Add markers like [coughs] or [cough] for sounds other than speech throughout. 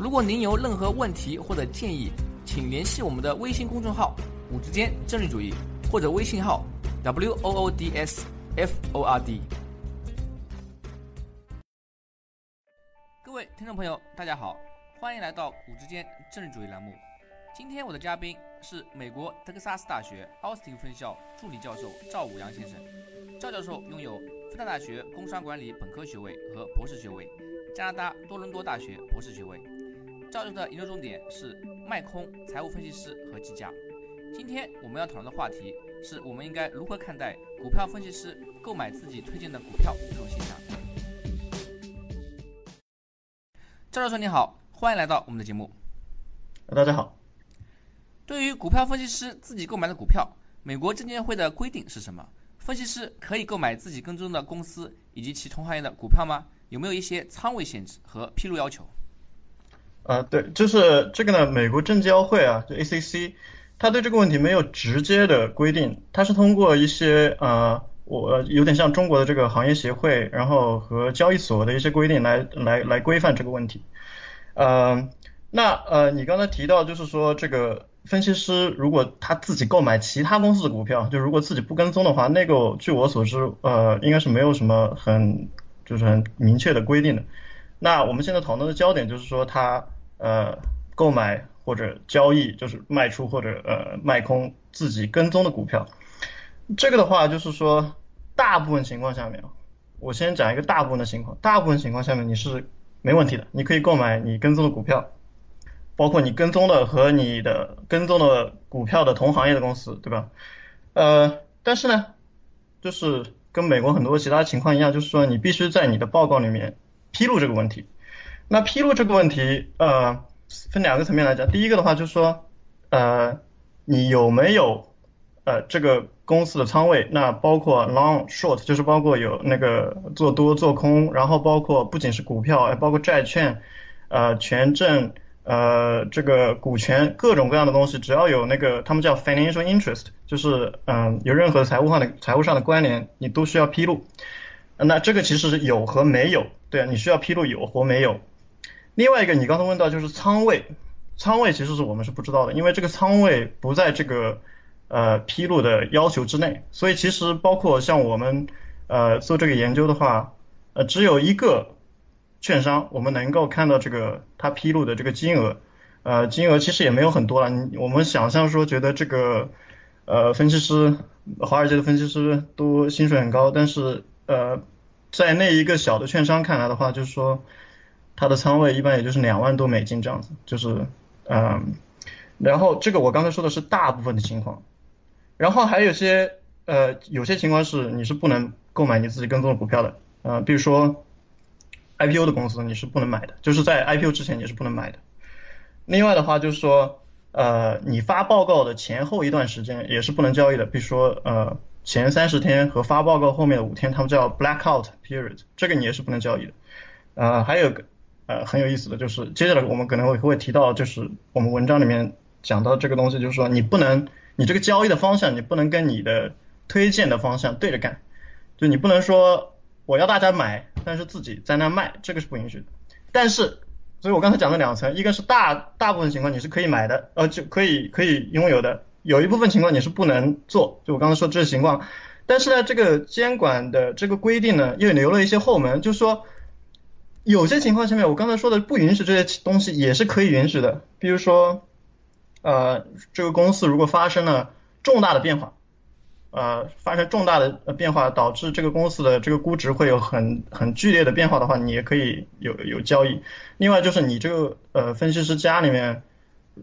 如果您有任何问题或者建议，请联系我们的微信公众号“五之间政治主义”或者微信号 “w o o d s f o r d”。各位听众朋友，大家好，欢迎来到“五之间政治主义”栏目。今天我的嘉宾是美国德克萨斯大学奥斯汀分校助理教授赵武阳先生。赵教授拥有复旦大学工商管理本科学位和博士学位，加拿大多伦多大学博士学位。赵教授的研究重点是卖空、财务分析师和计价。今天我们要讨论的话题是我们应该如何看待股票分析师购买自己推荐的股票这种现象。赵教授你好，欢迎来到我们的节目。大家好。对于股票分析师自己购买的股票，美国证监会的规定是什么？分析师可以购买自己跟踪的公司以及其同行业的股票吗？有没有一些仓位限制和披露要求？啊，对，就是这个呢，美国证交会啊，就 ACC，他对这个问题没有直接的规定，他是通过一些呃，我有点像中国的这个行业协会，然后和交易所的一些规定来来来规范这个问题。呃，那呃，你刚才提到就是说这个分析师如果他自己购买其他公司的股票，就如果自己不跟踪的话，那个据我所知，呃，应该是没有什么很就是很明确的规定的。那我们现在讨论的焦点就是说，他呃购买或者交易，就是卖出或者呃卖空自己跟踪的股票。这个的话就是说，大部分情况下面，我先讲一个大部分的情况。大部分情况下面你是没问题的，你可以购买你跟踪的股票，包括你跟踪的和你的跟踪的股票的同行业的公司，对吧？呃，但是呢，就是跟美国很多其他情况一样，就是说你必须在你的报告里面。披露这个问题，那披露这个问题，呃，分两个层面来讲。第一个的话就是说，呃，你有没有呃这个公司的仓位？那包括 long short，就是包括有那个做多做空，然后包括不仅是股票，还包括债券、呃权证、呃这个股权，各种各样的东西，只要有那个他们叫 financial interest，就是嗯有任何财务上的财务上的关联，你都需要披露。那这个其实是有和没有，对啊，你需要披露有或没有。另外一个，你刚才问到就是仓位，仓位其实是我们是不知道的，因为这个仓位不在这个呃披露的要求之内，所以其实包括像我们呃做这个研究的话，呃只有一个券商我们能够看到这个它披露的这个金额，呃金额其实也没有很多了，我们想象说觉得这个呃分析师，华尔街的分析师都薪水很高，但是呃，在那一个小的券商看来的话，就是说，它的仓位一般也就是两万多美金这样子，就是，嗯，然后这个我刚才说的是大部分的情况，然后还有些呃，有些情况是你是不能购买你自己跟踪的股票的，呃，比如说 IPO 的公司你是不能买的，就是在 IPO 之前你是不能买的。另外的话就是说，呃，你发报告的前后一段时间也是不能交易的，比如说呃。前三十天和发报告后面的五天，他们叫 blackout period，这个你也是不能交易的。呃，还有个呃很有意思的就是，接下来我们可能会会提到，就是我们文章里面讲到这个东西，就是说你不能，你这个交易的方向你不能跟你的推荐的方向对着干，就你不能说我要大家买，但是自己在那卖，这个是不允许的。但是，所以我刚才讲的两层，一个是大大部分情况你是可以买的，呃就可以可以拥有的。有一部分情况你是不能做，就我刚才说这些情况，但是呢，这个监管的这个规定呢，又留了一些后门，就是说，有些情况下面我刚才说的不允许这些东西也是可以允许的，比如说，呃，这个公司如果发生了重大的变化，呃，发生重大的变化导致这个公司的这个估值会有很很剧烈的变化的话，你也可以有有交易。另外就是你这个呃分析师家里面。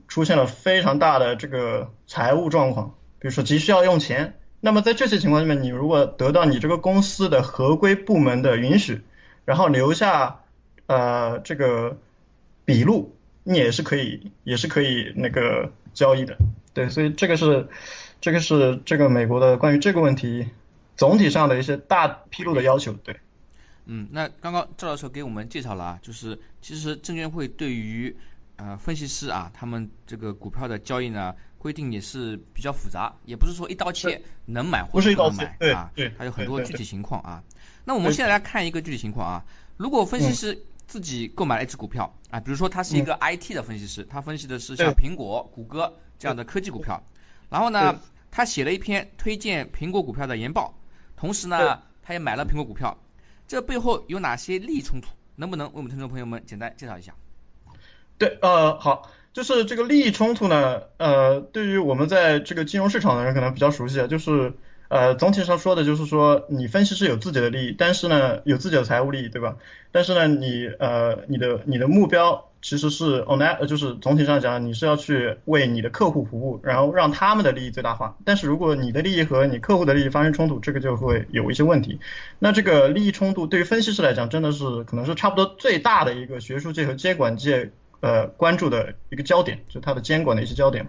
出现了非常大的这个财务状况，比如说急需要用钱，那么在这些情况下面，你如果得到你这个公司的合规部门的允许，然后留下呃这个笔录，你也是可以也是可以那个交易的。对，所以这个是这个是这个美国的关于这个问题总体上的一些大披露的要求。对。嗯，那刚刚赵教授给我们介绍了啊，就是其实证监会对于呃分析师啊，他们这个股票的交易呢，规定也是比较复杂，也不是说一刀切能买或者不能买啊，对，还有很多具体情况啊。那我们现在来看一个具体情况啊，如果分析师自己购买了一只股票啊，比如说他是一个 IT 的分析师，他分析的是像苹果、谷歌这样的科技股票，然后呢，他写了一篇推荐苹果股票的研报，同时呢，他也买了苹果股票。这背后有哪些利益冲突？能不能为我们听众朋友们简单介绍一下？对，呃，好，就是这个利益冲突呢，呃，对于我们在这个金融市场的人可能比较熟悉啊，就是呃，总体上说的就是说，你分析师有自己的利益，但是呢，有自己的财务利益，对吧？但是呢，你呃，你的你的目标。其实是 onet 就是总体上讲，你是要去为你的客户服务，然后让他们的利益最大化。但是如果你的利益和你客户的利益发生冲突，这个就会有一些问题。那这个利益冲突对于分析师来讲，真的是可能是差不多最大的一个学术界和监管界呃关注的一个焦点，就它的监管的一些焦点。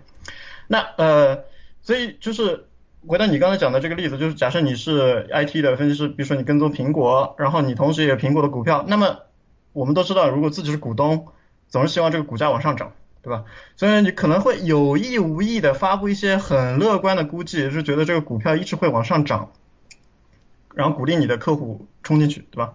那呃，所以就是回到你刚才讲的这个例子，就是假设你是 IT 的分析师，比如说你跟踪苹果，然后你同时也有苹果的股票，那么我们都知道，如果自己是股东。总是希望这个股价往上涨，对吧？所以你可能会有意无意的发布一些很乐观的估计，是觉得这个股票一直会往上涨，然后鼓励你的客户冲进去，对吧？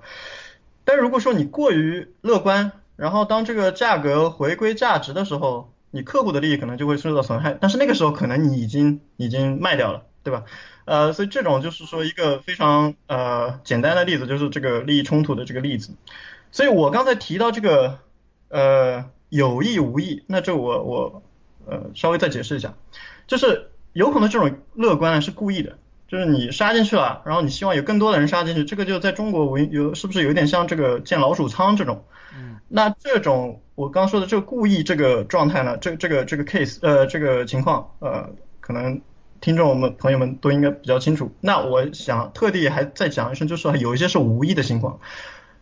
但如果说你过于乐观，然后当这个价格回归价值的时候，你客户的利益可能就会受到损害，但是那个时候可能你已经已经卖掉了，对吧？呃，所以这种就是说一个非常呃简单的例子，就是这个利益冲突的这个例子。所以我刚才提到这个。呃，有意无意，那这我我呃稍微再解释一下，就是有可能这种乐观呢是故意的，就是你杀进去了，然后你希望有更多的人杀进去，这个就在中国我有是不是有点像这个建老鼠仓这种？嗯，那这种我刚说的这个故意这个状态呢，这这个这个 case 呃这个情况呃可能听众我们朋友们都应该比较清楚。那我想特地还再讲一声，就是说有一些是无意的情况，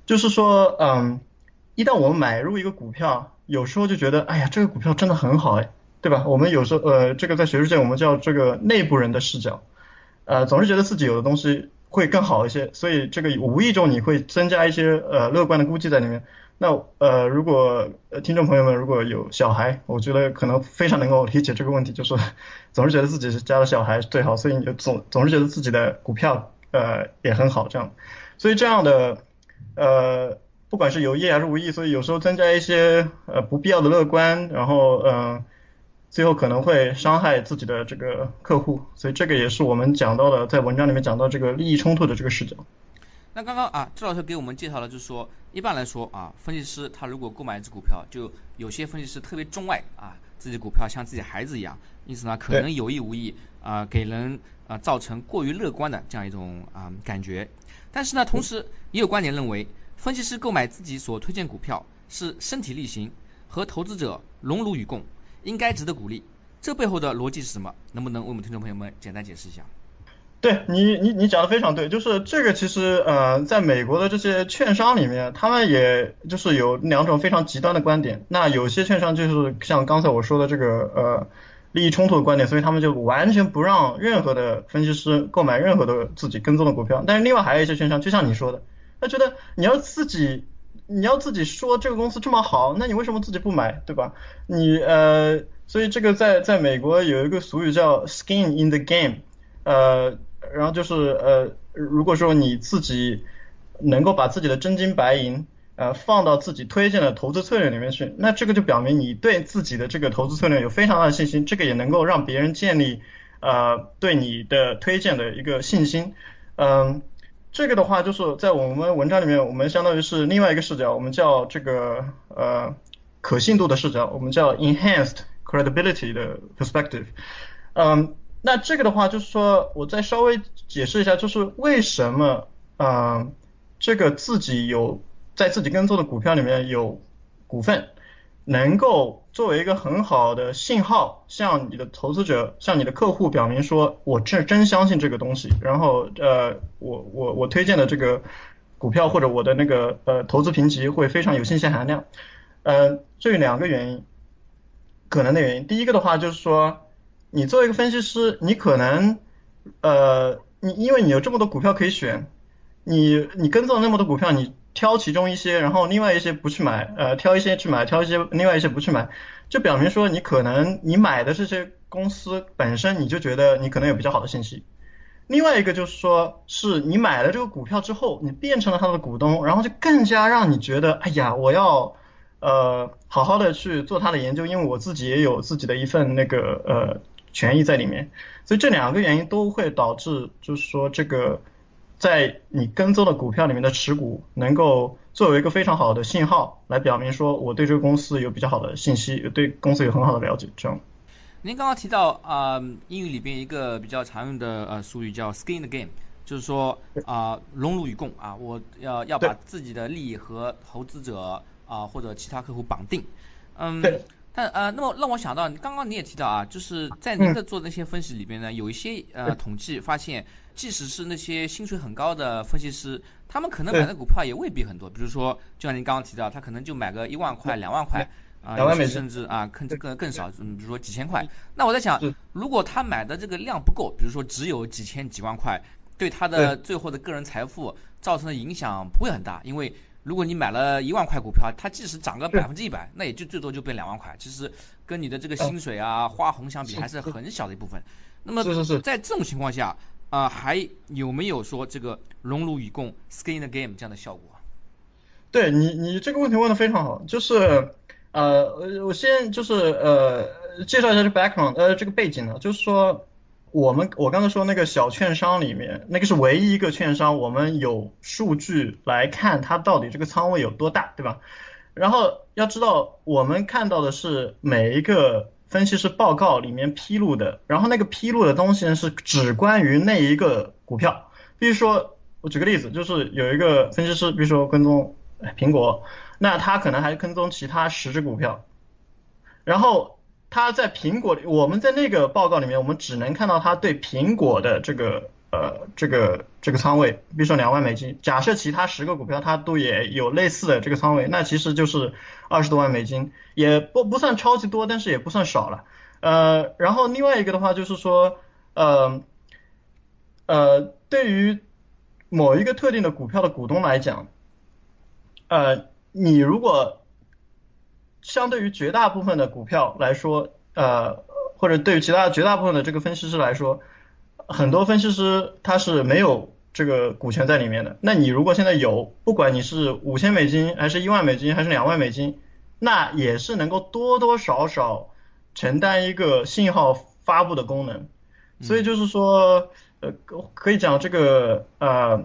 就是说嗯。一旦我们买入一个股票，有时候就觉得，哎呀，这个股票真的很好，哎，对吧？我们有时候，呃，这个在学术界我们叫这个内部人的视角，呃，总是觉得自己有的东西会更好一些，所以这个无意中你会增加一些呃乐观的估计在里面。那呃，如果呃听众朋友们如果有小孩，我觉得可能非常能够理解这个问题，就是总是觉得自己是家的小孩最好，所以你就总总是觉得自己的股票呃也很好这样，所以这样的呃。不管是有意还是无意，所以有时候增加一些呃不必要的乐观，然后嗯，最后可能会伤害自己的这个客户，所以这个也是我们讲到的，在文章里面讲到这个利益冲突的这个视角。那刚刚啊，周老师给我们介绍了，就是说一般来说啊，分析师他如果购买一只股票，就有些分析师特别钟爱啊自己股票像自己孩子一样，因此呢可能有意无意啊给人啊造成过于乐观的这样一种啊感觉，但是呢同时也有观点认为。分析师购买自己所推荐股票是身体力行，和投资者荣辱与共，应该值得鼓励。这背后的逻辑是什么？能不能为我们听众朋友们简单解释一下？对你，你你讲的非常对，就是这个其实呃，在美国的这些券商里面，他们也就是有两种非常极端的观点。那有些券商就是像刚才我说的这个呃利益冲突的观点，所以他们就完全不让任何的分析师购买任何的自己跟踪的股票。但是另外还有一些券商，就像你说的。他觉得你要自己，你要自己说这个公司这么好，那你为什么自己不买，对吧？你呃，所以这个在在美国有一个俗语叫 skin in the game，呃，然后就是呃，如果说你自己能够把自己的真金白银呃放到自己推荐的投资策略里面去，那这个就表明你对自己的这个投资策略有非常大的信心，这个也能够让别人建立呃对你的推荐的一个信心，嗯。这个的话，就是在我们文章里面，我们相当于是另外一个视角，我们叫这个呃可信度的视角，我们叫 enhanced credibility 的 perspective。嗯，那这个的话，就是说我再稍微解释一下，就是为什么啊这个自己有在自己跟踪的股票里面有股份。能够作为一个很好的信号，向你的投资者、向你的客户表明说，我是真相信这个东西，然后呃，我我我推荐的这个股票或者我的那个呃投资评级会非常有信息含量。呃，这两个原因，可能的原因。第一个的话就是说，你作为一个分析师，你可能呃，你因为你有这么多股票可以选，你你跟踪那么多股票，你挑其中一些，然后另外一些不去买，呃，挑一些去买，挑一些另外一些不去买，就表明说你可能你买的这些公司本身你就觉得你可能有比较好的信息。另外一个就是说，是你买了这个股票之后，你变成了他的股东，然后就更加让你觉得，哎呀，我要呃好好的去做他的研究，因为我自己也有自己的一份那个呃权益在里面。所以这两个原因都会导致，就是说这个在你跟踪的股票里面的持股，能够作为一个非常好的信号，来表明说我对这个公司有比较好的信息，对公司有很好的了解，这样。您刚刚提到啊，英语里边一个比较常用的呃术语叫 “skin the game”，就是说啊，荣辱与共啊，我要要把自己的利益和投资者啊或者其他客户绑定。嗯。但呃，那么让我想到，刚刚你也提到啊，就是在您的做那些分析里边呢，有一些呃统计发现，即使是那些薪水很高的分析师，他们可能买的股票也未必很多。比如说，就像您刚刚提到，他可能就买个一万块、两万块。啊，甚至啊，更更更少，嗯，比如说几千块。那我在想，如果他买的这个量不够，比如说只有几千几万块，对他的最后的个人财富造成的影响不会很大，因为如果你买了一万块股票，它即使涨个百分之一百，那也就最多就变两万块，其实跟你的这个薪水啊、花红相比，还是很小的一部分。那么在这种情况下啊，还有没有说这个荣辱与共 （skin the game） 这样的效果？对你，你这个问题问的非常好，就是。呃，我先就是呃介绍一下这 background，呃这个背景呢，就是说我们我刚才说那个小券商里面，那个是唯一一个券商，我们有数据来看它到底这个仓位有多大，对吧？然后要知道我们看到的是每一个分析师报告里面披露的，然后那个披露的东西呢是只关于那一个股票，比如说我举个例子，就是有一个分析师，比如说跟踪苹果。那他可能还跟踪其他十只股票，然后他在苹果里，我们在那个报告里面，我们只能看到他对苹果的这个呃这个这个仓位，比如说两万美金。假设其他十个股票它都也有类似的这个仓位，那其实就是二十多万美金，也不不算超级多，但是也不算少了。呃，然后另外一个的话就是说，呃呃，对于某一个特定的股票的股东来讲，呃。你如果相对于绝大部分的股票来说，呃，或者对于其他绝大部分的这个分析师来说，很多分析师他是没有这个股权在里面的。那你如果现在有，不管你是五千美金，还是一万美金，还是两万美金，那也是能够多多少少承担一个信号发布的功能。所以就是说，呃，可以讲这个，呃，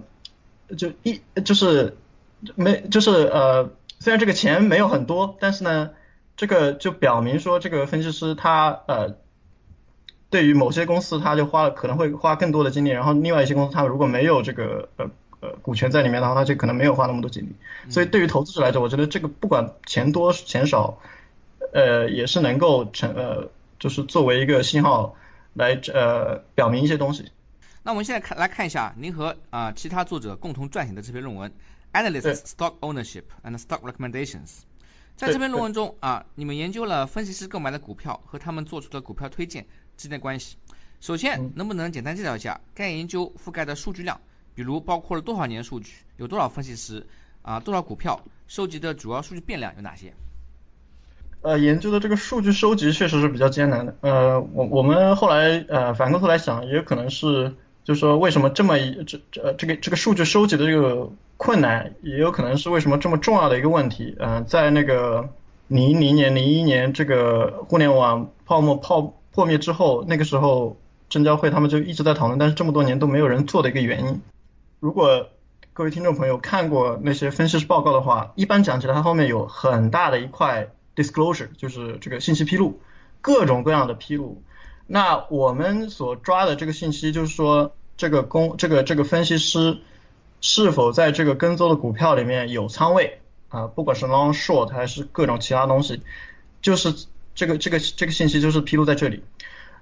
就一就是。没，就是呃，虽然这个钱没有很多，但是呢，这个就表明说这个分析师他呃，对于某些公司他就花了可能会花更多的精力，然后另外一些公司他如果没有这个呃呃股权在里面的话，他就可能没有花那么多精力。所以对于投资者来说，我觉得这个不管钱多钱少，呃，也是能够成呃，就是作为一个信号来呃表明一些东西。那我们现在看来看一下您和啊其他作者共同撰写的这篇论文。Analyst stock ownership and stock recommendations，在这篇论文中啊，你们研究了分析师购买的股票和他们做出的股票推荐之间的关系。首先，能不能简单介绍一下该研究覆盖的数据量，比如包括了多少年数据，有多少分析师啊，多少股票，收集的主要数据变量有哪些？呃，研究的这个数据收集确实是比较艰难的。呃，我我们后来呃反过头来想，也有可能是。就是说，为什么这么一这这这个这个数据收集的这个困难，也有可能是为什么这么重要的一个问题。嗯，在那个零零年、零一年这个互联网泡沫泡破灭之后，那个时候证监会他们就一直在讨论，但是这么多年都没有人做的一个原因。如果各位听众朋友看过那些分析师报告的话，一般讲起来，它后面有很大的一块 disclosure，就是这个信息披露，各种各样的披露。那我们所抓的这个信息，就是说这个公这个这个分析师是否在这个跟踪的股票里面有仓位啊，不管是 long short 还是各种其他东西，就是这个这个这个信息就是披露在这里。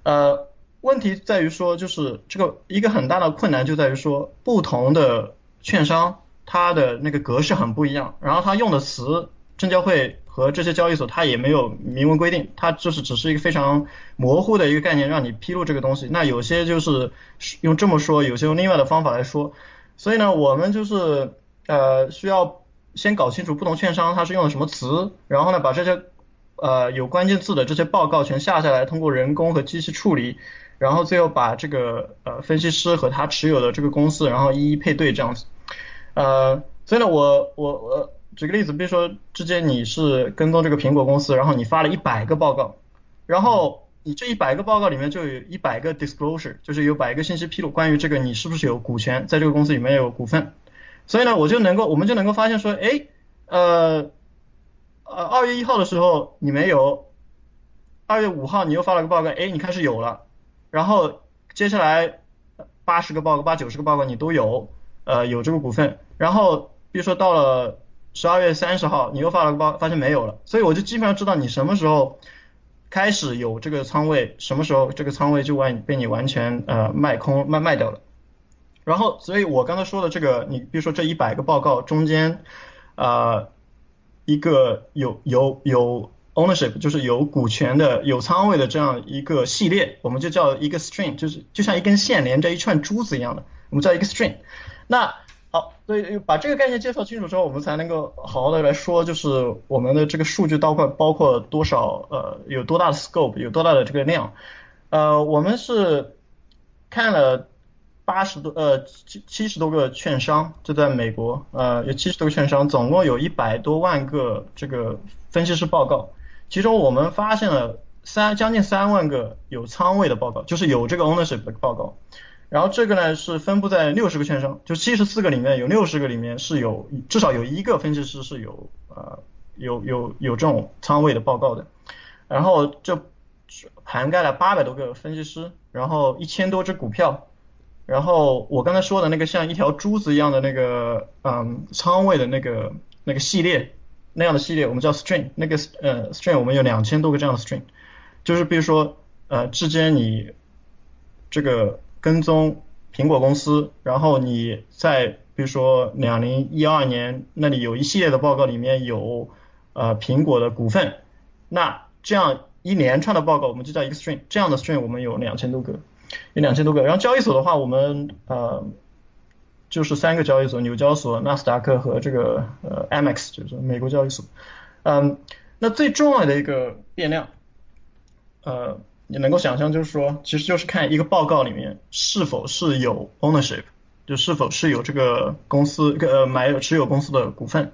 呃，问题在于说，就是这个一个很大的困难就在于说，不同的券商它的那个格式很不一样，然后它用的词证监会和这些交易所它也没有明文规定，它就是只是一个非常模糊的一个概念，让你披露这个东西。那有些就是用这么说，有些用另外的方法来说。所以呢，我们就是呃需要先搞清楚不同券商它是用的什么词，然后呢把这些呃有关键字的这些报告全下下来，通过人工和机器处理，然后最后把这个呃分析师和他持有的这个公司，然后一一配对这样子。呃，所以呢，我我我举个例子，比如说之前你是跟踪这个苹果公司，然后你发了一百个报告，然后你这一百个报告里面就有一百个 disclosure，就是有百个信息披露关于这个你是不是有股权，在这个公司里面有股份，所以呢，我就能够我们就能够发现说，哎，呃呃二月一号的时候你没有，二月五号你又发了个报告，哎，你开始有了，然后接下来八十个报告八九十个报告你都有。呃，有这个股份，然后比如说到了十二月三十号，你又发了个报，发现没有了，所以我就基本上知道你什么时候开始有这个仓位，什么时候这个仓位就完被你完全呃卖空卖卖掉了。然后，所以我刚才说的这个，你比如说这一百个报告中间，呃，一个有有有 ownership，就是有股权的有仓位的这样一个系列，我们就叫一个 string，就是就像一根线连着一串珠子一样的，我们叫一个 string。那，所以把这个概念介绍清楚之后，我们才能够好好的来说，就是我们的这个数据包括包括多少呃有多大的 scope，有多大的这个量。呃，我们是看了八十多呃七七十多个券商，就在美国，呃有七十多个券商，总共有一百多万个这个分析师报告，其中我们发现了三将近三万个有仓位的报告，就是有这个 ownership 的报告。然后这个呢是分布在六十个券商，就七十四个里面有六十个里面是有至少有一个分析师是有呃有有有这种仓位的报告的，然后就涵盖了八百多个分析师，然后一千多只股票，然后我刚才说的那个像一条珠子一样的那个嗯仓位的那个那个系列那样的系列，我们叫 string，那个呃 string 我们有两千多个这样的 string，就是比如说呃之间你这个。跟踪苹果公司，然后你在比如说两零一二年那里有一系列的报告里面有呃苹果的股份，那这样一连串的报告我们就叫一个 string，这样的 string 我们有两千多个，有两千多个。然后交易所的话，我们呃就是三个交易所，纽交所、纳斯达克和这个呃 MX 就是美国交易所。嗯，那最重要的一个变量，呃。你能够想象，就是说，其实就是看一个报告里面是否是有 ownership，就是否是有这个公司呃买有持有公司的股份。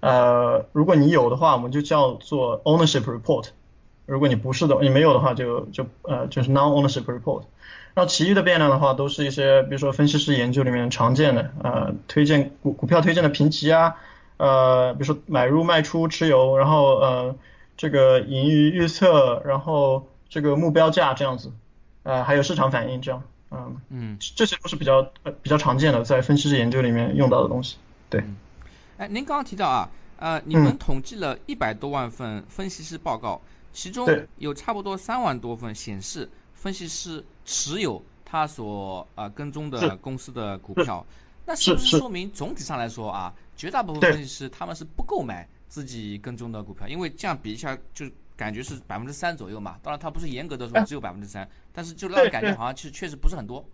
呃，如果你有的话，我们就叫做 ownership report；如果你不是的，你没有的话，就就呃就是 non ownership report。然后其余的变量的话，都是一些比如说分析师研究里面常见的呃推荐股股票推荐的评级啊，呃比如说买入卖出持有，然后呃这个盈余预测，然后这个目标价这样子，呃，还有市场反应这样，嗯。嗯，这些都是比较呃比较常见的在分析师研究里面用到的东西，对。哎，您刚刚提到啊，呃，你们统计了一百多万份分析师报告，其中有差不多三万多份显示分析师持有他所啊跟踪的公司的股票，那是不是。说明总体上来说啊，绝大部分分析师他们是不购买自己跟踪的股票，因为这样比一下就。感觉是百分之三左右嘛，当然它不是严格的说只有百分之三，但是就让人感觉好像确实确实不是很多。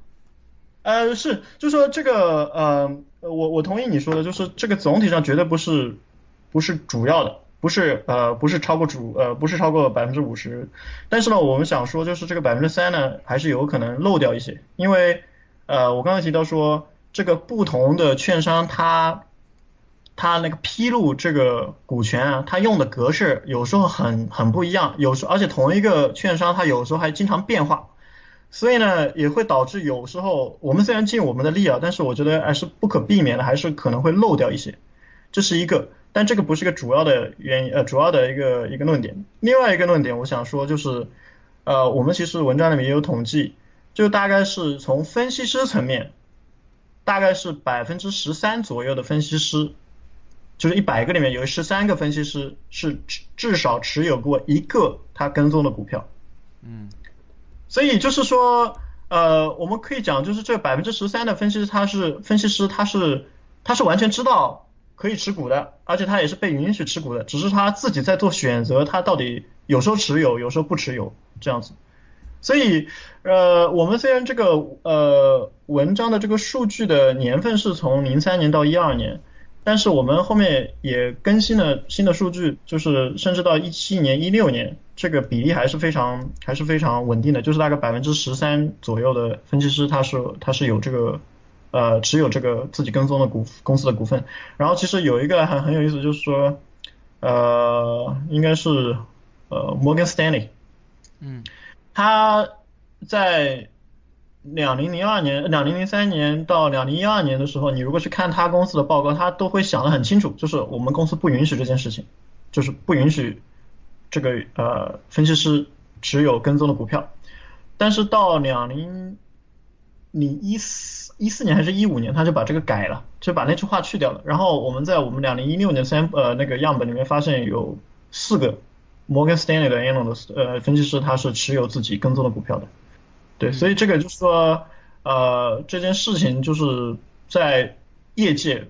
呃，是，就说这个呃，我我同意你说的，就是这个总体上绝对不是不是主要的，不是呃不是超过主呃不是超过百分之五十，但是呢，我们想说就是这个百分之三呢，还是有可能漏掉一些，因为呃我刚才提到说这个不同的券商它。他那个披露这个股权啊，他用的格式有时候很很不一样，有时而且同一个券商他有时候还经常变化，所以呢也会导致有时候我们虽然尽我们的力啊，但是我觉得还是不可避免的，还是可能会漏掉一些，这是一个，但这个不是个主要的原因，呃主要的一个一个论点。另外一个论点我想说就是，呃我们其实文章里面也有统计，就大概是从分析师层面，大概是百分之十三左右的分析师。就是一百个里面有十三个分析师是至至少持有过一个他跟踪的股票，嗯，所以就是说，呃，我们可以讲，就是这百分之十三的分析师他是分析师，他是他是完全知道可以持股的，而且他也是被允许持股的，只是他自己在做选择，他到底有时候持有，有时候不持有这样子。所以，呃，我们虽然这个呃文章的这个数据的年份是从零三年到一二年，但是我们后面也更新了新的数据，就是甚至到一七年、一六年，这个比例还是非常还是非常稳定的，就是大概百分之十三左右的分析师他是他是有这个呃持有这个自己跟踪的股公司的股份。然后其实有一个很很有意思，就是说呃应该是呃 Morgan Stanley，嗯。他在两零零二年、两零零三年到两零一二年的时候，你如果去看他公司的报告，他都会想得很清楚，就是我们公司不允许这件事情，就是不允许这个呃分析师持有跟踪的股票。但是到两零零一四一四年还是一五年，他就把这个改了，就把那句话去掉了。然后我们在我们两零一六年三呃那个样本里面发现有四个。Morgan Stanley 的 analyst 呃分析师他是持有自己跟踪的股票的，对，所以这个就是说呃这件事情就是在业界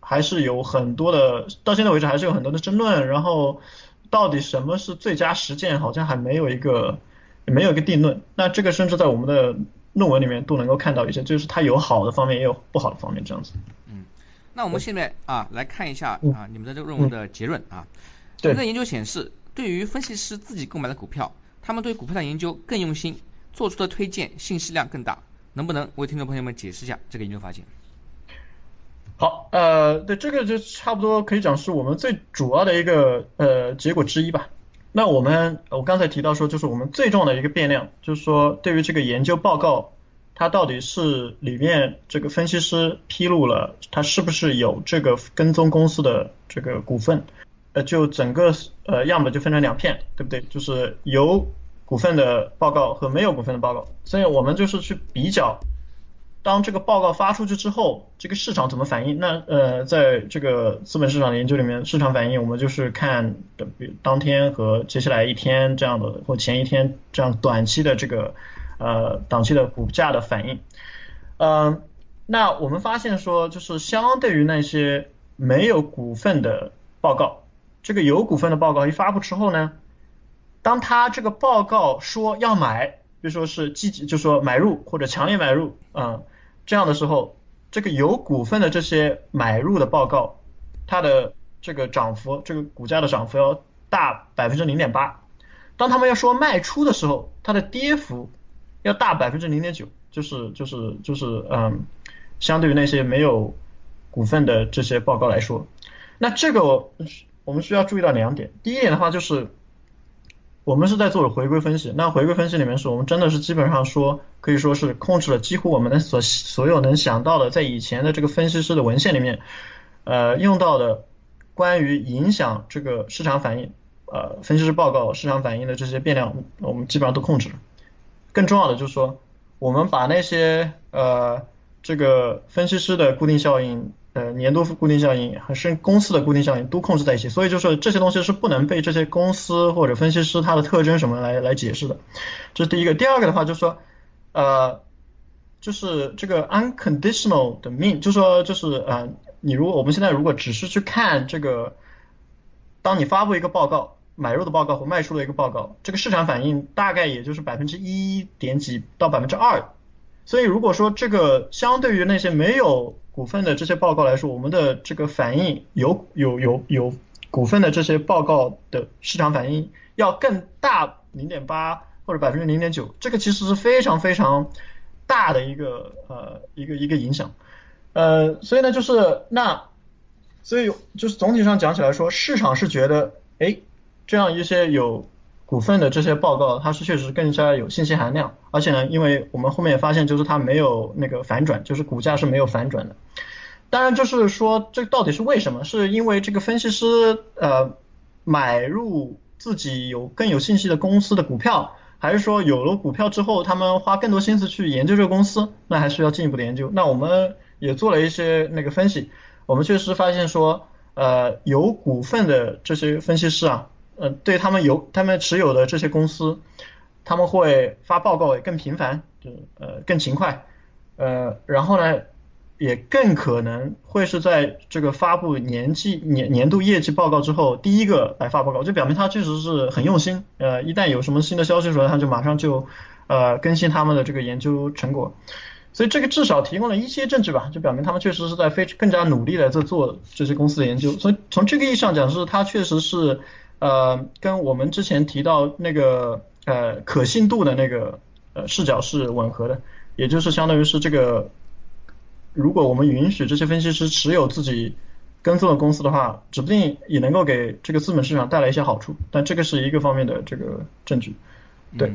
还是有很多的，到现在为止还是有很多的争论，然后到底什么是最佳实践，好像还没有一个没有一个定论。那这个甚至在我们的论文里面都能够看到一些，就是它有好的方面，也有不好的方面这样子。嗯，那我们现在啊来看一下啊你们的这个论文的结论啊，对，的研究显示。对于分析师自己购买的股票，他们对股票的研究更用心，做出的推荐信息量更大。能不能为听众朋友们解释一下这个研究发现？好，呃，对，这个就差不多可以讲是我们最主要的一个呃结果之一吧。那我们我刚才提到说，就是我们最重要的一个变量，就是说对于这个研究报告，它到底是里面这个分析师披露了，它是不是有这个跟踪公司的这个股份？呃，就整个呃样本就分成两片，对不对？就是由股份的报告和没有股份的报告。所以我们就是去比较，当这个报告发出去之后，这个市场怎么反应？那呃，在这个资本市场的研究里面，市场反应我们就是看的，比当天和接下来一天这样的，或前一天这样短期的这个呃短期的股价的反应。嗯，那我们发现说，就是相对于那些没有股份的报告。这个有股份的报告一发布之后呢，当他这个报告说要买，比如说是积极，就说买入或者强烈买入，嗯，这样的时候，这个有股份的这些买入的报告，它的这个涨幅，这个股价的涨幅要大百分之零点八。当他们要说卖出的时候，它的跌幅要大百分之零点九，就是就是就是嗯，相对于那些没有股份的这些报告来说，那这个。我们需要注意到两点，第一点的话就是，我们是在做回归分析，那回归分析里面是我们真的是基本上说可以说是控制了几乎我们的所所有能想到的，在以前的这个分析师的文献里面，呃用到的关于影响这个市场反应，呃分析师报告市场反应的这些变量，我们基本上都控制了。更重要的就是说，我们把那些呃这个分析师的固定效应。呃，年度固定效应还是公司的固定效应都控制在一起，所以就是这些东西是不能被这些公司或者分析师它的特征什么来来解释的，这是第一个。第二个的话就是说，呃，就是这个 unconditional 的 mean，就说就是呃，你如果我们现在如果只是去看这个，当你发布一个报告，买入的报告和卖出的一个报告，这个市场反应大概也就是百分之一点几到百分之二，所以如果说这个相对于那些没有股份的这些报告来说，我们的这个反应有有有有股份的这些报告的市场反应要更大零点八或者百分之零点九，这个其实是非常非常大的一个呃一个一个影响，呃，所以呢就是那所以就是总体上讲起来说，市场是觉得哎这样一些有。股份的这些报告，它是确实更加有信息含量，而且呢，因为我们后面也发现，就是它没有那个反转，就是股价是没有反转的。当然，就是说这到底是为什么？是因为这个分析师呃买入自己有更有信息的公司的股票，还是说有了股票之后，他们花更多心思去研究这个公司？那还需要进一步的研究。那我们也做了一些那个分析，我们确实发现说，呃，有股份的这些分析师啊。呃，对他们有他们持有的这些公司，他们会发报告也更频繁，就呃更勤快，呃，然后呢，也更可能会是在这个发布年季年年度业绩报告之后第一个来发报告，就表明他确实是很用心。呃，一旦有什么新的消息出来，他就马上就呃更新他们的这个研究成果。所以这个至少提供了一些证据吧，就表明他们确实是在非更加努力的在做这些公司的研究。所以从这个意义上讲，是它确实是呃跟我们之前提到那个呃可信度的那个呃视角是吻合的，也就是相当于是这个。如果我们允许这些分析师持有自己跟踪的公司的话，指不定也能够给这个资本市场带来一些好处。但这个是一个方面的这个证据，对，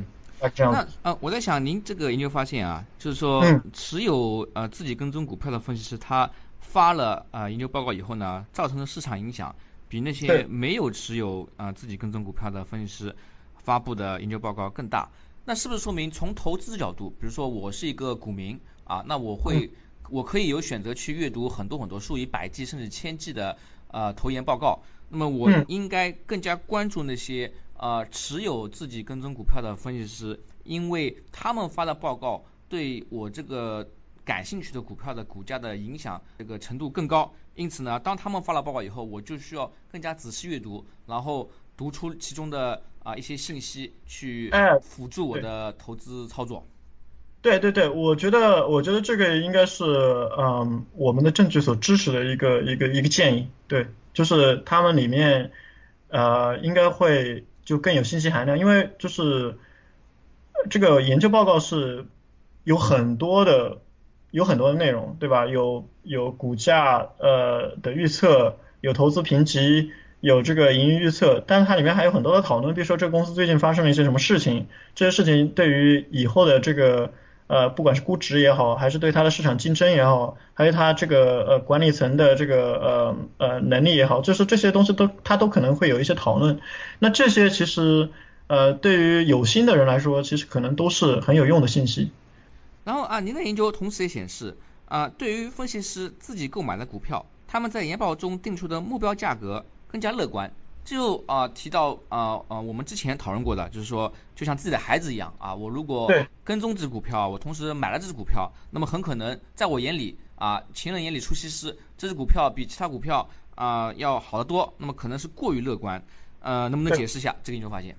这样。那呃，我在想，您这个研究发现啊，就是说持有呃自己跟踪股票的分析师，他发了啊研究报告以后呢，造成的市场影响比那些没有持有啊自己跟踪股票的分析师发布的研究报告更大。那是不是说明从投资角度，比如说我是一个股民啊，那我会。我可以有选择去阅读很多很多数以百计甚至千计的呃投研报告，那么我应该更加关注那些呃持有自己跟踪股票的分析师，因为他们发的报告对我这个感兴趣的股票的股价的影响这个程度更高，因此呢，当他们发了报告以后，我就需要更加仔细阅读，然后读出其中的啊一些信息去辅助我的投资操作。对对对，我觉得我觉得这个应该是嗯我们的证据所支持的一个一个一个建议，对，就是他们里面呃应该会就更有信息含量，因为就是这个研究报告是有很多的有很多的内容，对吧？有有股价呃的预测，有投资评级，有这个盈余预测，但是它里面还有很多的讨论，比如说这个公司最近发生了一些什么事情，这些事情对于以后的这个。呃，不管是估值也好，还是对它的市场竞争也好，还有它这个呃管理层的这个呃呃能力也好，就是这些东西都它都可能会有一些讨论。那这些其实呃对于有心的人来说，其实可能都是很有用的信息。然后啊，您的研究同时也显示啊，对于分析师自己购买的股票，他们在研报中定出的目标价格更加乐观。就啊提到啊啊我们之前讨论过的，就是说就像自己的孩子一样啊，我如果跟踪这只股票，我同时买了这只股票，那么很可能在我眼里啊情人眼里出西施，这只股票比其他股票啊要好得多，那么可能是过于乐观，呃能不能解释一下这个研究发现？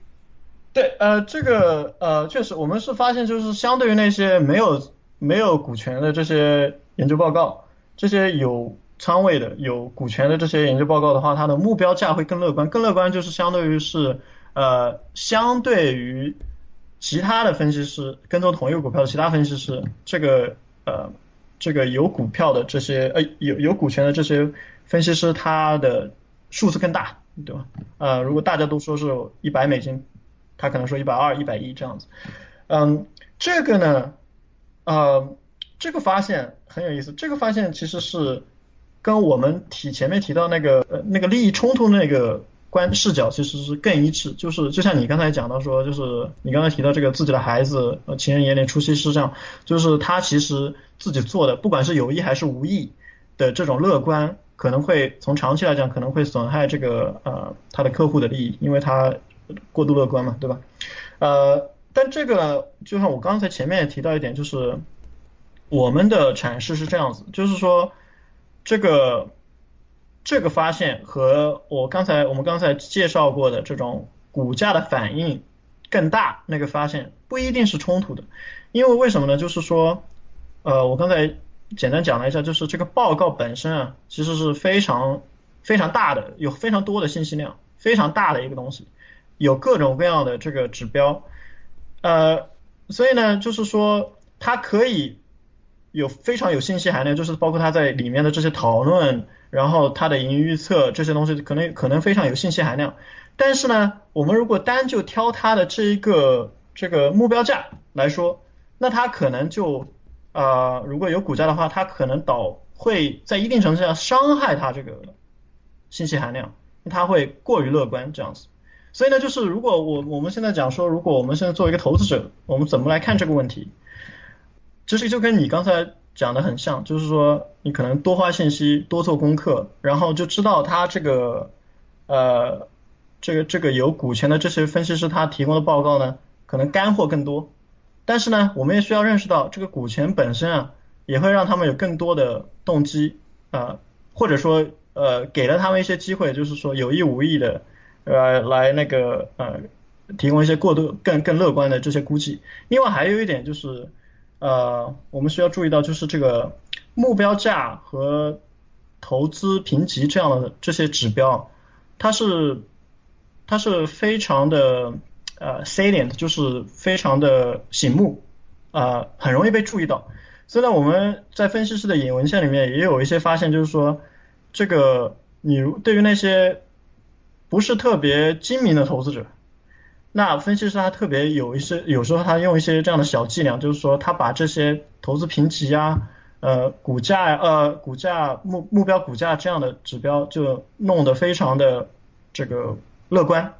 对，呃这个呃确实我们是发现就是相对于那些没有没有股权的这些研究报告，这些有。仓位的有股权的这些研究报告的话，它的目标价会更乐观，更乐观就是相对于是呃，相对于其他的分析师跟踪同一个股票的其他分析师，这个呃这个有股票的这些呃有有股权的这些分析师，他的数字更大，对吧？呃，如果大家都说是一百美金，他可能说一百二、一百一这样子。嗯，这个呢，呃，这个发现很有意思，这个发现其实是。跟我们提前面提到那个呃那个利益冲突那个观视角其实是更一致，就是就像你刚才讲到说，就是你刚才提到这个自己的孩子呃情人眼里出西施这样，就是他其实自己做的不管是有意还是无意的这种乐观，可能会从长期来讲可能会损害这个呃他的客户的利益，因为他过度乐观嘛，对吧？呃，但这个就像我刚才前面也提到一点，就是我们的阐释是这样子，就是说。这个这个发现和我刚才我们刚才介绍过的这种股价的反应更大那个发现不一定是冲突的，因为为什么呢？就是说，呃，我刚才简单讲了一下，就是这个报告本身啊，其实是非常非常大的，有非常多的信息量，非常大的一个东西，有各种各样的这个指标，呃，所以呢，就是说它可以。有非常有信息含量，就是包括它在里面的这些讨论，然后它的盈余预测这些东西，可能可能非常有信息含量。但是呢，我们如果单就挑它的这一个这个目标价来说，那它可能就啊，如果有股价的话，它可能导会在一定程度上伤害它这个信息含量，它会过于乐观这样子。所以呢，就是如果我我们现在讲说，如果我们现在作为一个投资者，我们怎么来看这个问题？其实就跟你刚才讲的很像，就是说你可能多花信息，多做功课，然后就知道他这个呃这个这个有股权的这些分析师他提供的报告呢，可能干货更多。但是呢，我们也需要认识到这个股权本身啊，也会让他们有更多的动机啊，或者说呃给了他们一些机会，就是说有意无意的呃来那个呃提供一些过度更更乐观的这些估计。另外还有一点就是呃我们需要注意到就是这个目标价和投资评级这样的这些指标，它是它是非常的呃 salient，就是非常的醒目啊，很容易被注意到。所以呢，我们在分析师的引文献里面也有一些发现，就是说，这个你对于那些不是特别精明的投资者，那分析师他特别有一些，有时候他用一些这样的小伎俩，就是说他把这些投资评级啊，呃，股价呃，股价目目标股价这样的指标就弄得非常的这个乐观，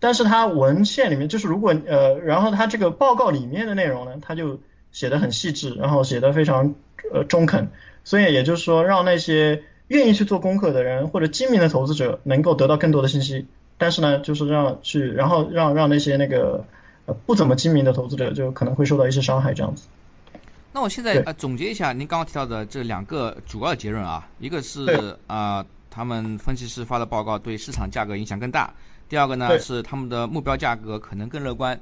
但是他文献里面就是如果呃，然后他这个报告里面的内容呢，他就。写的很细致，然后写的非常呃中肯，所以也就是说，让那些愿意去做功课的人或者精明的投资者能够得到更多的信息，但是呢，就是让去，然后让让那些那个呃不怎么精明的投资者就可能会受到一些伤害这样子。那我现在呃总结一下您刚刚提到的这两个主要结论啊，一个是啊他们分析师发的报告对市场价格影响更大，第二个呢是他们的目标价格可能更乐观。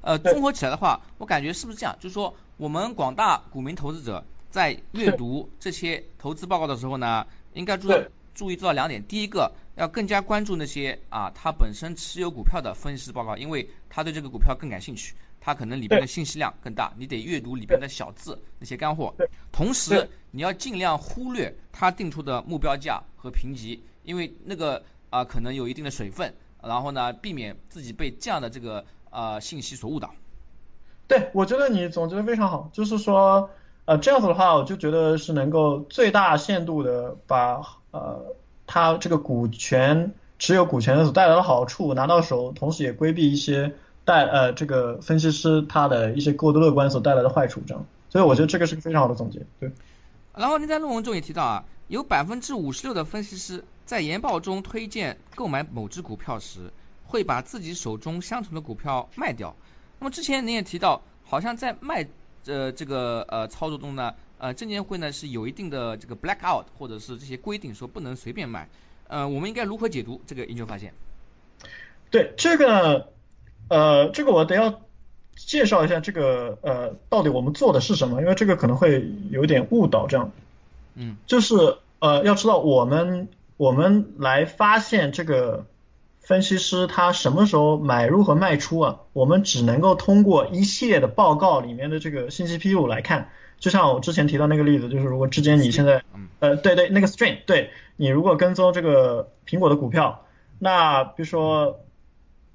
呃，综合起来的话，我感觉是不是这样？就是说，我们广大股民投资者在阅读这些投资报告的时候呢，应该注注意做到两点。第一个，要更加关注那些啊，他本身持有股票的分析师报告，因为他对这个股票更感兴趣，他可能里边的信息量更大，你得阅读里边的小字那些干货。同时，你要尽量忽略他定出的目标价和评级，因为那个啊可能有一定的水分，然后呢，避免自己被这样的这个。呃，信息所误导。对，我觉得你总结的非常好，就是说，呃，这样子的话，我就觉得是能够最大限度的把呃他这个股权持有股权所带来的好处拿到手，同时也规避一些带呃这个分析师他的一些过度乐观所带来的坏处，这样。所以我觉得这个是个非常好的总结。对。然后您在论文中也提到啊，有百分之五十六的分析师在研报中推荐购买某只股票时。会把自己手中相同的股票卖掉。那么之前您也提到，好像在卖呃这个呃操作中呢，呃证监会呢是有一定的这个 blackout 或者是这些规定，说不能随便卖。呃，我们应该如何解读这个研究发现？对这个呃这个我得要介绍一下这个呃到底我们做的是什么，因为这个可能会有点误导这样。嗯，就是呃要知道我们我们来发现这个。分析师他什么时候买入和卖出啊？我们只能够通过一系列的报告里面的这个信息披露来看。就像我之前提到那个例子，就是如果之间你现在，呃，对对，那个 string，对你如果跟踪这个苹果的股票，那比如说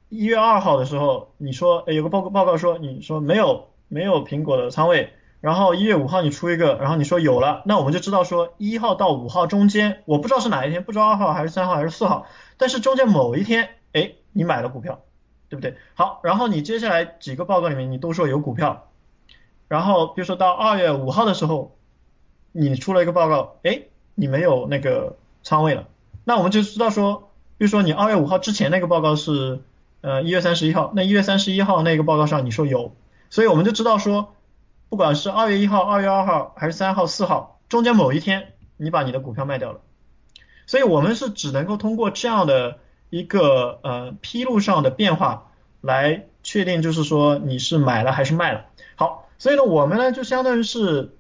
一月二号的时候，你说有个报告报告说你说没有没有苹果的仓位，然后一月五号你出一个，然后你说有了，那我们就知道说一号到五号中间，我不知道是哪一天，不知道二号还是三号还是四号。但是中间某一天，哎，你买了股票，对不对？好，然后你接下来几个报告里面你都说有股票，然后比如说到二月五号的时候，你出了一个报告，哎，你没有那个仓位了，那我们就知道说，比如说你二月五号之前那个报告是呃一月三十一号，那一月三十一号那个报告上你说有，所以我们就知道说，不管是二月一号、二月二号还是三号、四号，中间某一天你把你的股票卖掉了。所以我们是只能够通过这样的一个呃披露上的变化来确定，就是说你是买了还是卖了。好，所以呢，我们呢就相当于是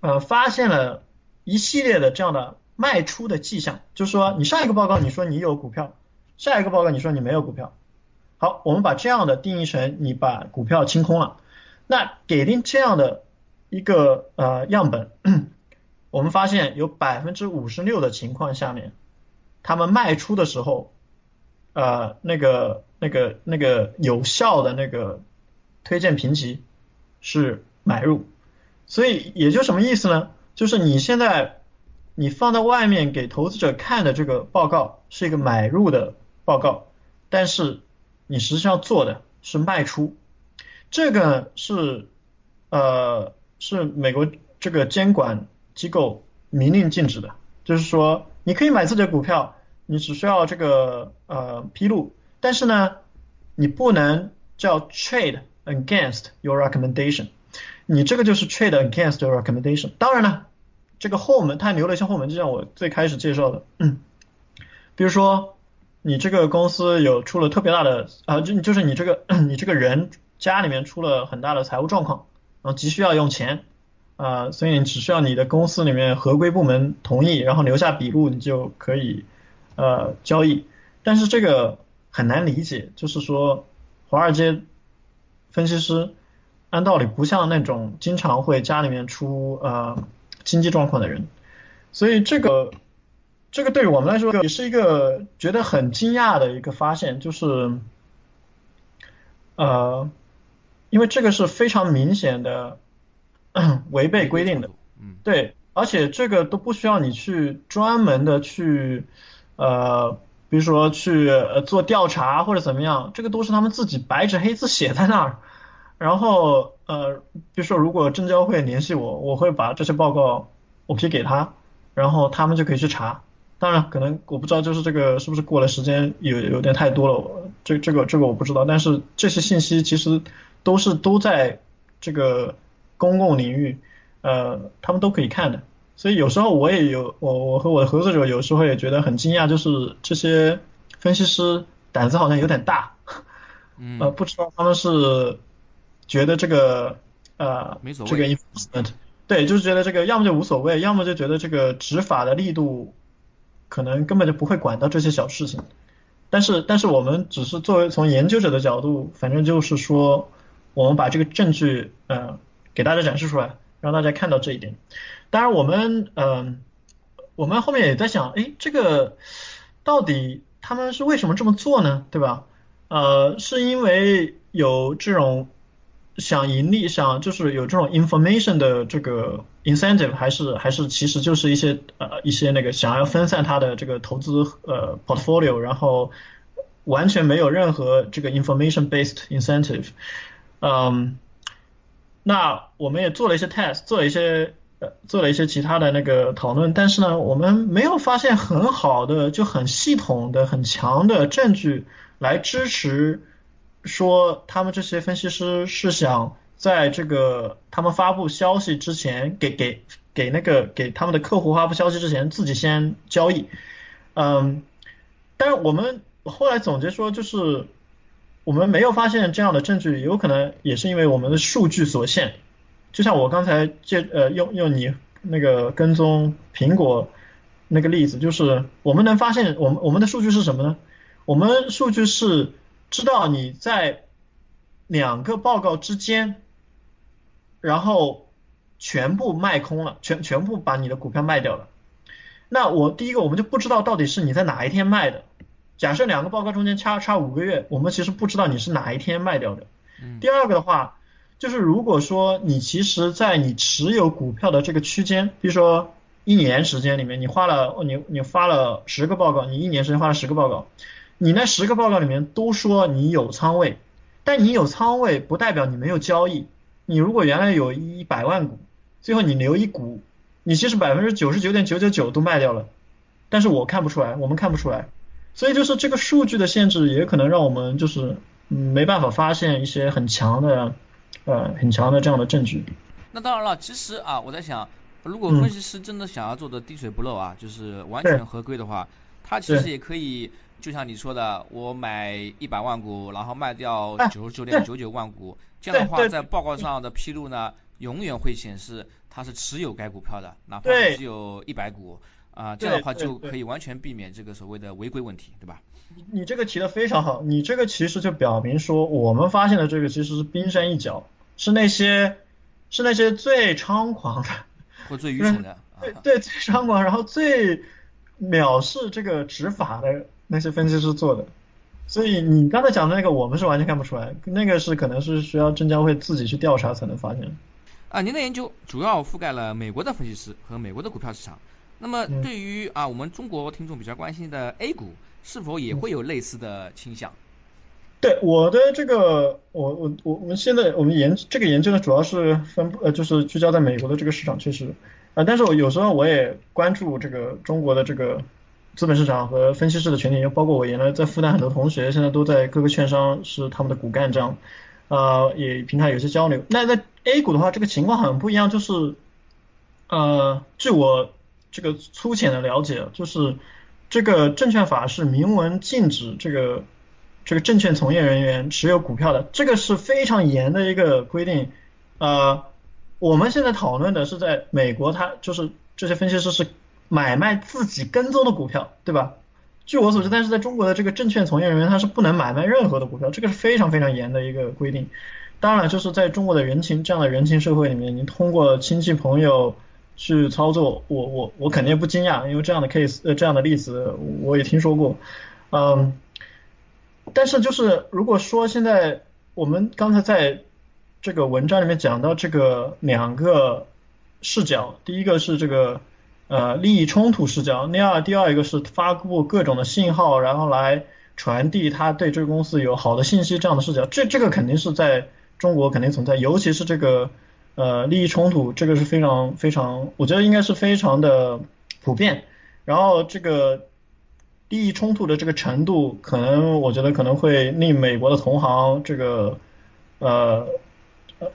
呃发现了一系列的这样的卖出的迹象，就是说你上一个报告你说你有股票，下一个报告你说你没有股票。好，我们把这样的定义成你把股票清空了。那给定这样的一个呃样本。[clears throat] 我们发现有百分之五十六的情况下面，他们卖出的时候，呃，那个、那个、那个有效的那个推荐评级是买入，所以也就什么意思呢？就是你现在你放在外面给投资者看的这个报告是一个买入的报告，但是你实际上做的是卖出，这个是呃是美国这个监管。机构明令禁止的，就是说你可以买自己的股票，你只需要这个呃披露，但是呢，你不能叫 trade against your recommendation，你这个就是 trade against your recommendation。当然了，这个后门它留了一些后门，就像我最开始介绍的，嗯，比如说你这个公司有出了特别大的啊，就就是你这个 [coughs] 你这个人家里面出了很大的财务状况，然后急需要用钱啊，所以你只需要你的公司里面合规部门同意，然后留下笔录，你就可以呃交易。但是这个很难理解，就是说华尔街分析师按道理不像那种经常会家里面出呃经济状况的人，所以这个这个对于我们来说也是一个觉得很惊讶的一个发现，就是呃因为这个是非常明显的 [clears throat] 违背规定的，嗯，对，而且这个都不需要你去专门的去呃。比如说去呃做调查或者怎么样，这个都是他们自己白纸黑字写在那儿。然后呃，比如说如果证交会联系我，我会把这些报告我批给他，然后他们就可以去查。当然可能我不知道就是这个是不是过了时间有有点太多了，这这个这个我不知道。但是这些信息其实都是都在这个公共领域，呃，他们都可以看的。所以有时候我也有我我和我的合作者有时候也觉得很惊讶，就是这些分析师胆子好像有点大，呃不知道他们是觉得这个呃这个 enforcement 对，就是觉得这个要么就无所谓，要么就觉得这个执法的力度可能根本就不会管到这些小事情。但是但是我们只是作为从研究者的角度，反正就是说我们把这个证据呃给大家展示出来，让大家看到这一点。当然，我们嗯，我们后面也在想，哎，这个到底他们是为什么这么做呢？对吧？呃，是因为有这种想盈利，想就是有这种 information 的这个 incentive，还是还是其实就是一些呃一些那个想要分散他的这个投资呃 portfolio，然后完全没有任何这个 information based incentive。嗯，那我们也做了一些 test，做了一些。呃，做了一些其他的那个讨论，但是呢，我们没有发现很好的、就很系统的、很强的证据来支持说他们这些分析师是想在这个他们发布消息之前，给给给那个给他们的客户发布消息之前自己先交易。嗯，但是我们后来总结说，就是我们没有发现这样的证据，有可能也是因为我们的数据所限。就像我刚才借呃用用你那个跟踪苹果那个例子，就是我们能发现我们我们的数据是什么呢？我们数据是知道你在两个报告之间，然后全部卖空了，全全部把你的股票卖掉了。那我第一个我们就不知道到底是你在哪一天卖的。假设两个报告中间差差五个月，我们其实不知道你是哪一天卖掉的。第二个的话。就是如果说你其实，在你持有股票的这个区间，比如说一年时间里面，你花了你你发了十个报告，你一年时间发了十个报告，你那十个报告里面都说你有仓位，但你有仓位不代表你没有交易。你如果原来有一百万股，最后你留一股，你其实百分之九十九点九九九都卖掉了，但是我看不出来，我们看不出来，所以就是这个数据的限制也可能让我们就是没办法发现一些很强的。呃，很强的这样的证据。那当然了，其实啊，我在想，如果分析师真的想要做的滴水不漏啊，就是完全合规的话，他其实也可以，就像你说的，我买一百万股，然后卖掉九十九点九九万股，这样的话，在报告上的披露呢，永远会显示他是持有该股票的，哪怕只有一百股啊，这样的话就可以完全避免这个所谓的违规问题，对吧？你你这个提的非常好，你这个其实就表明说，我们发现的这个其实是冰山一角，是那些是那些最猖狂的，或最愚蠢的，对对最猖狂，然后最藐视这个执法的那些分析师做的。所以你刚才讲的那个，我们是完全看不出来，那个是可能是需要证监会自己去调查才能发现。啊，您的研究主要覆盖了美国的分析师和美国的股票市场，那么对于啊我们中国听众比较关心的 A 股。是否也会有类似的倾向？对我的这个，我我我我们现在我们研这个研究呢，主要是分布呃，就是聚焦在美国的这个市场，确实啊，但是我有时候我也关注这个中国的这个资本市场和分析师的群体，包括我原来在复旦很多同学，现在都在各个券商是他们的骨干这样，呃，也平常有些交流。那在 A 股的话，这个情况很不一样，就是呃，据我这个粗浅的了解，就是这个证券法是明文禁止这个这个证券从业人员持有股票的，这个是非常严的一个规定。呃，我们现在讨论的是在美国，它就是这些分析师是买卖自己跟踪的股票，对吧？据我所知，但是在中国的这个证券从业人员他是不能买卖任何的股票，这个是非常非常严的一个规定。当然，就是在中国的人情这样的人情社会里面，你通过亲戚朋友去操作，我我我肯定不惊讶，因为这样的 case 呃这样的例子我也听说过。嗯，但是就是如果说现在我们刚才在这个文章里面讲到这个两个视角，第一个是这个。呃，利益冲突视角。第二，第二一个是发布各种的信号，然后来传递他对这个公司有好的信息这样的视角。这这个肯定是在中国肯定存在，尤其是这个呃利益冲突，这个是非常非常，我觉得应该是非常的普遍。然后这个利益冲突的这个程度，可能我觉得可能会令美国的同行这个呃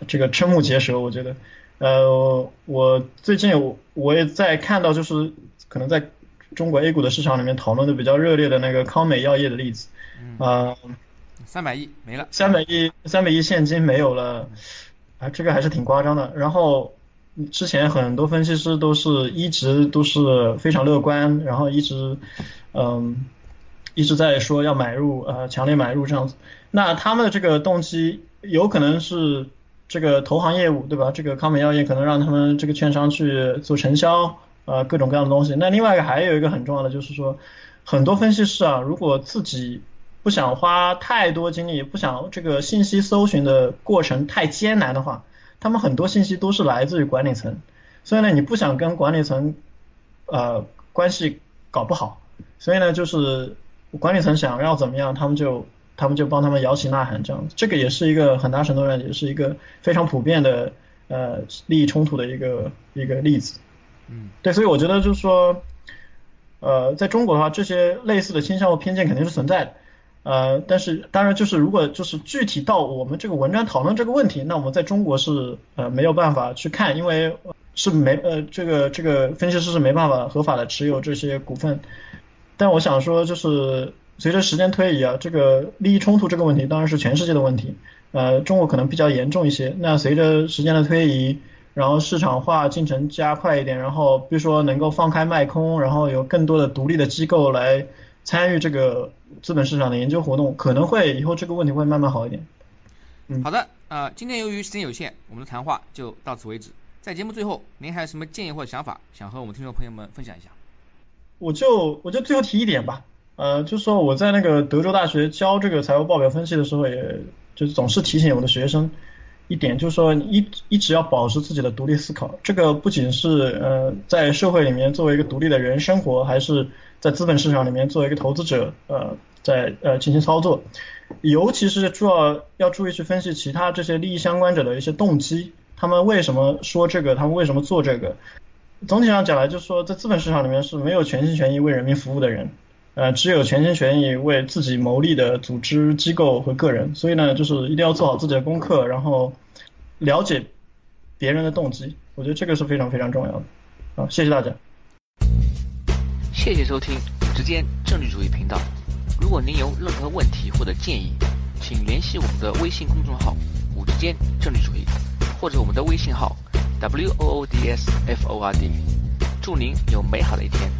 这个瞠目结舌，我觉得。呃，我最近我我也在看到，就是可能在中国 A 股的市场里面讨论的比较热烈的那个康美药业的例子，啊，三百亿没了，三百亿三百亿现金没有了，这个还是挺夸张的。然后之前很多分析师都是一直都是非常乐观，然后一直嗯一直在说要买入呃强烈买入这样子。那他们的这个动机有可能是。这个投行业务对吧？这个康美药业可能让他们这个券商去做承销，呃，各种各样的东西。那另外一个还有一个很重要的就是说，很多分析师啊，如果自己不想花太多精力，不想这个信息搜寻的过程太艰难的话，他们很多信息都是来自于管理层。所以呢，你不想跟管理层呃关系搞不好，所以呢，就是管理层想要怎么样，他们就。他们就帮他们摇旗呐喊，这样子，这个也是一个很大程度上也是一个非常普遍的呃利益冲突的一个一个例子。嗯，对，所以我觉得就是说，呃，在中国的话，这些类似的倾向和偏见肯定是存在的。呃，但是当然就是如果就是具体到我们这个文章讨论这个问题，那我们在中国是呃没有办法去看，因为是没呃这个这个分析师是没办法合法的持有这些股份。但我想说就是。随着时间推移啊，这个利益冲突这个问题当然是全世界的问题，呃，中国可能比较严重一些。那随着时间的推移，然后市场化进程加快一点，然后比如说能够放开卖空，然后有更多的独立的机构来参与这个资本市场的研究活动，可能会以后这个问题会慢慢好一点。嗯，好的，呃，今天由于时间有限，我们的谈话就到此为止。在节目最后，您还有什么建议或者想法，想和我们听众朋友们分享一下？我就我就最后提一点吧。呃，就是说我在那个德州大学教这个财务报表分析的时候，也就是总是提醒我的学生一点，就是说一一直要保持自己的独立思考。这个不仅是呃在社会里面作为一个独立的人生活，还是在资本市场里面作为一个投资者，呃，在呃进行操作。尤其是主要要注意去分析其他这些利益相关者的一些动机，他们为什么说这个，他们为什么做这个。总体上讲来，就是说在资本市场里面是没有全心全意为人民服务的人。呃，只有全心全意为自己谋利的组织机构和个人，所以呢，就是一定要做好自己的功课，然后了解别人的动机，我觉得这个是非常非常重要的。好，谢谢大家。谢谢收听五之间政治主义频道。如果您有任何问题或者建议，请联系我们的微信公众号“五之间政治主义”，或者我们的微信号 “w o o d s f o r d”。祝您有美好的一天。